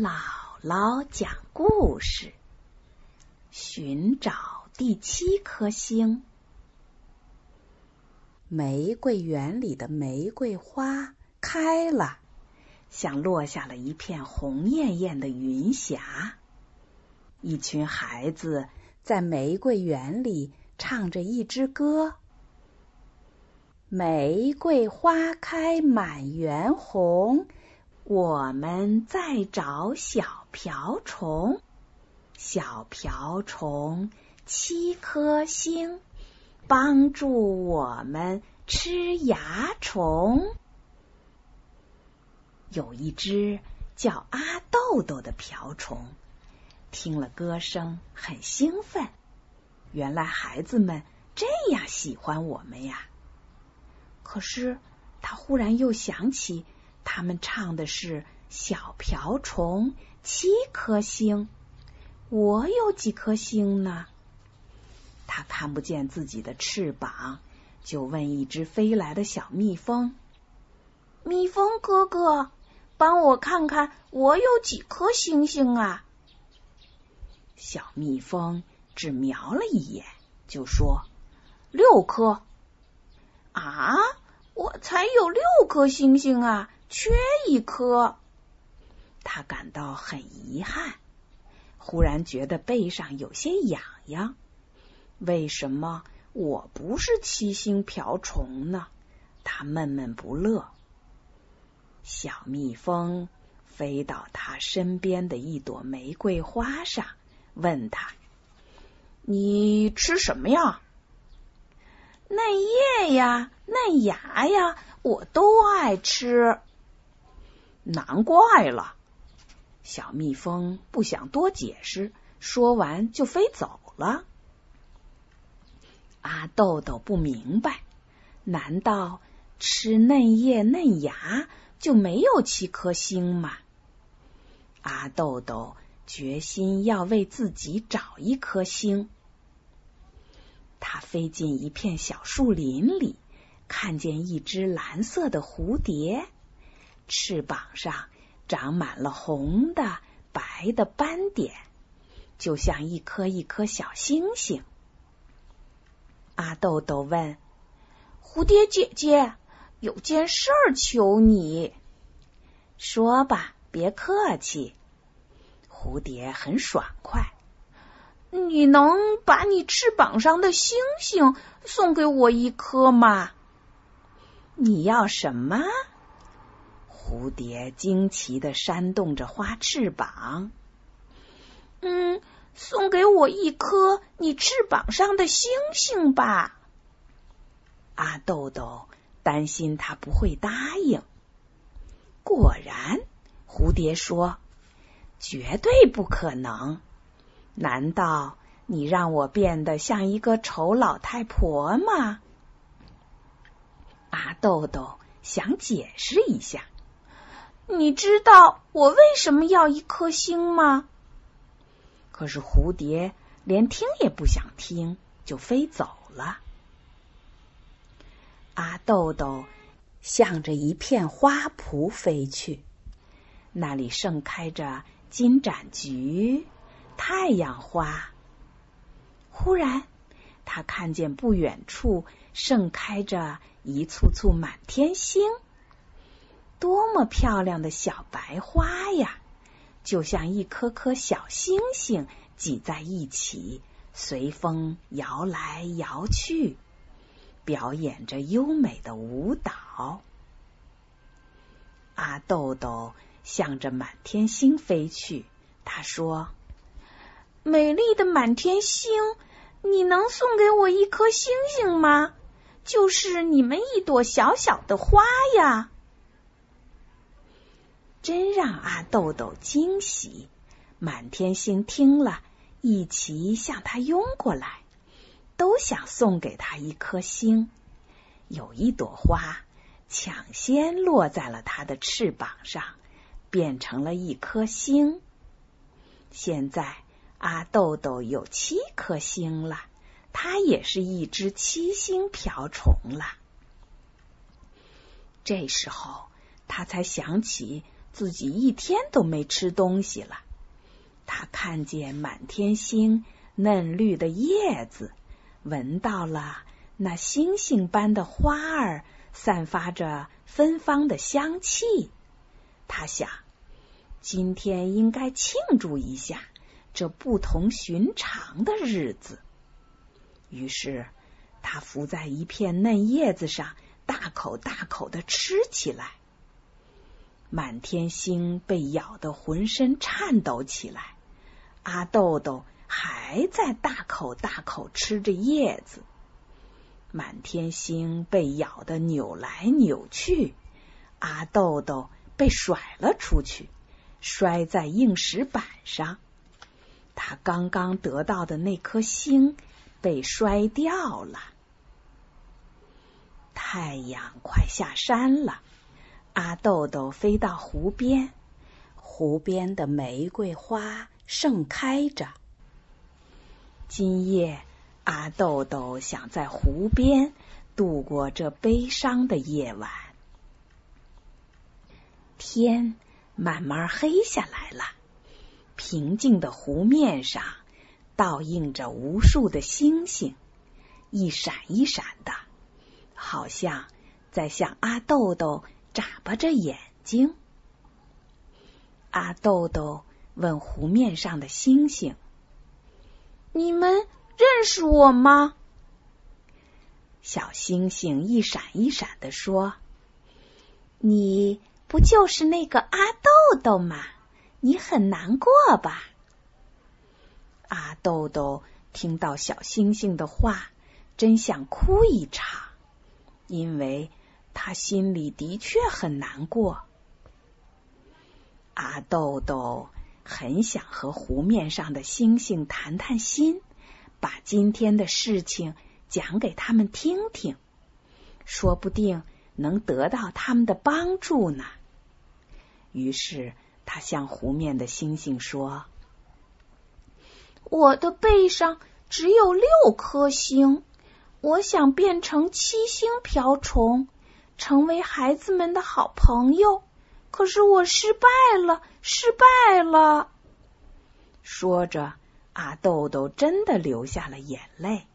姥姥讲故事：寻找第七颗星。玫瑰园里的玫瑰花开了，像落下了一片红艳艳的云霞。一群孩子在玫瑰园里唱着一支歌：玫瑰花开满园红。我们在找小瓢虫，小瓢虫七颗星，帮助我们吃蚜虫。有一只叫阿豆豆的瓢虫，听了歌声很兴奋。原来孩子们这样喜欢我们呀！可是他忽然又想起。他们唱的是小瓢虫七颗星，我有几颗星呢？他看不见自己的翅膀，就问一只飞来的小蜜蜂：“蜜蜂哥哥，帮我看看我有几颗星星啊？”小蜜蜂只瞄了一眼，就说：“六颗。”啊，我才有六颗星星啊！缺一颗，他感到很遗憾。忽然觉得背上有些痒痒。为什么我不是七星瓢虫呢？他闷闷不乐。小蜜蜂飞到他身边的一朵玫瑰花上，问他：“你吃什么呀？”“嫩叶呀，嫩芽呀，我都爱吃。”难怪了，小蜜蜂不想多解释，说完就飞走了。阿豆豆不明白，难道吃嫩叶嫩芽就没有七颗星吗？阿豆豆决心要为自己找一颗星。他飞进一片小树林里，看见一只蓝色的蝴蝶。翅膀上长满了红的、白的斑点，就像一颗一颗小星星。阿豆豆问：“蝴蝶姐姐，有件事儿求你。”“说吧，别客气。”蝴蝶很爽快。“你能把你翅膀上的星星送给我一颗吗？”“你要什么？”蝴蝶惊奇的扇动着花翅膀，嗯，送给我一颗你翅膀上的星星吧。阿豆豆担心他不会答应。果然，蝴蝶说：“绝对不可能！难道你让我变得像一个丑老太婆吗？”阿豆豆想解释一下。你知道我为什么要一颗星吗？可是蝴蝶连听也不想听，就飞走了。阿豆豆向着一片花圃飞去，那里盛开着金盏菊、太阳花。忽然，他看见不远处盛开着一簇簇满天星。多么漂亮的小白花呀！就像一颗颗小星星挤在一起，随风摇来摇去，表演着优美的舞蹈。阿豆豆向着满天星飞去，他说：“美丽的满天星，你能送给我一颗星星吗？就是你们一朵小小的花呀！”真让阿豆豆惊喜！满天星听了一齐向他拥过来，都想送给他一颗星。有一朵花抢先落在了他的翅膀上，变成了一颗星。现在阿豆豆有七颗星了，他也是一只七星瓢虫了。这时候他才想起。自己一天都没吃东西了。他看见满天星嫩绿的叶子，闻到了那星星般的花儿散发着芬芳的香气。他想，今天应该庆祝一下这不同寻常的日子。于是，他伏在一片嫩叶子上，大口大口的吃起来。满天星被咬得浑身颤抖起来，阿豆豆还在大口大口吃着叶子。满天星被咬得扭来扭去，阿豆豆被甩了出去，摔在硬石板上。他刚刚得到的那颗星被摔掉了。太阳快下山了。阿豆豆飞到湖边，湖边的玫瑰花盛开着。今夜，阿豆豆想在湖边度过这悲伤的夜晚。天慢慢黑下来了，平静的湖面上倒映着无数的星星，一闪一闪的，好像在向阿豆豆。眨巴着眼睛，阿豆豆问湖面上的星星：“你们认识我吗？”小星星一闪一闪的说：“你不就是那个阿豆豆吗？你很难过吧？”阿豆豆听到小星星的话，真想哭一场，因为。他心里的确很难过。阿豆豆很想和湖面上的星星谈谈心，把今天的事情讲给他们听听，说不定能得到他们的帮助呢。于是他向湖面的星星说：“我的背上只有六颗星，我想变成七星瓢虫。”成为孩子们的好朋友，可是我失败了，失败了。说着，阿豆豆真的流下了眼泪。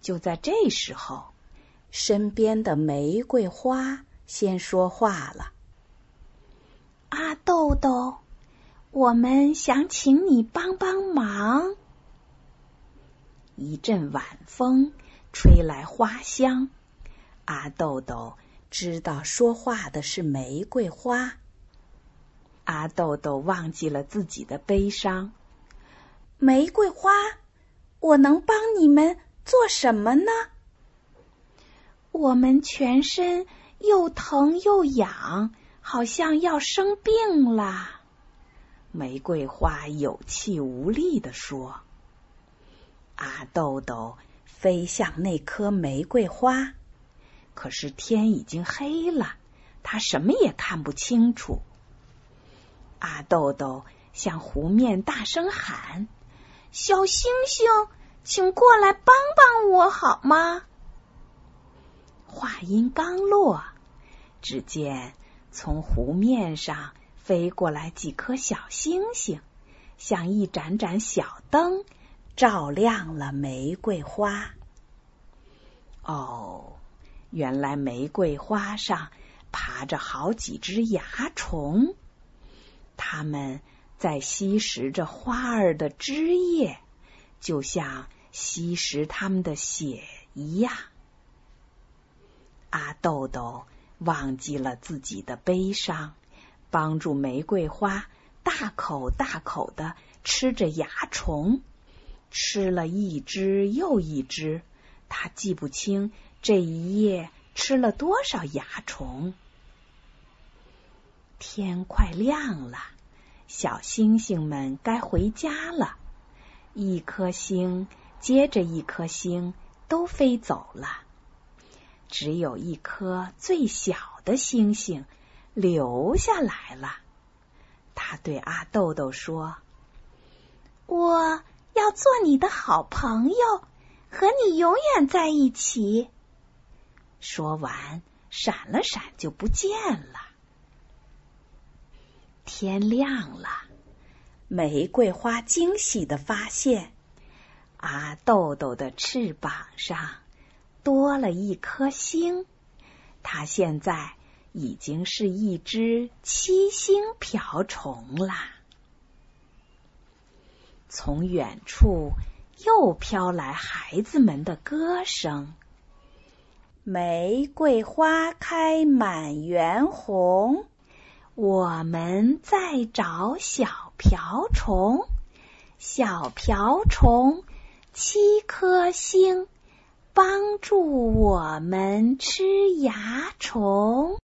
就在这时候，身边的玫瑰花先说话了：“阿豆豆，我们想请你帮帮忙。”一阵晚风吹来花香。阿豆豆知道说话的是玫瑰花。阿豆豆忘记了自己的悲伤。玫瑰花，我能帮你们做什么呢？我们全身又疼又痒，好像要生病了。玫瑰花有气无力地说。阿豆豆飞向那棵玫瑰花。可是天已经黑了，他什么也看不清楚。阿豆豆向湖面大声喊：“小星星，请过来帮帮我好吗？”话音刚落，只见从湖面上飞过来几颗小星星，像一盏盏小灯，照亮了玫瑰花。哦。原来玫瑰花上爬着好几只蚜虫，它们在吸食着花儿的汁液，就像吸食它们的血一样。阿豆豆忘记了自己的悲伤，帮助玫瑰花大口大口的吃着蚜虫，吃了一只又一只，他记不清。这一夜吃了多少蚜虫？天快亮了，小星星们该回家了。一颗星接着一颗星都飞走了，只有一颗最小的星星留下来了。他对阿豆豆说：“我要做你的好朋友，和你永远在一起。”说完，闪了闪就不见了。天亮了。玫瑰花惊喜的发现，阿豆豆的翅膀上多了一颗星。它现在已经是一只七星瓢虫啦。从远处又飘来孩子们的歌声：“玫瑰花开满园红，我们在找小瓢虫。小瓢虫，七颗星。”帮助我们吃蚜虫。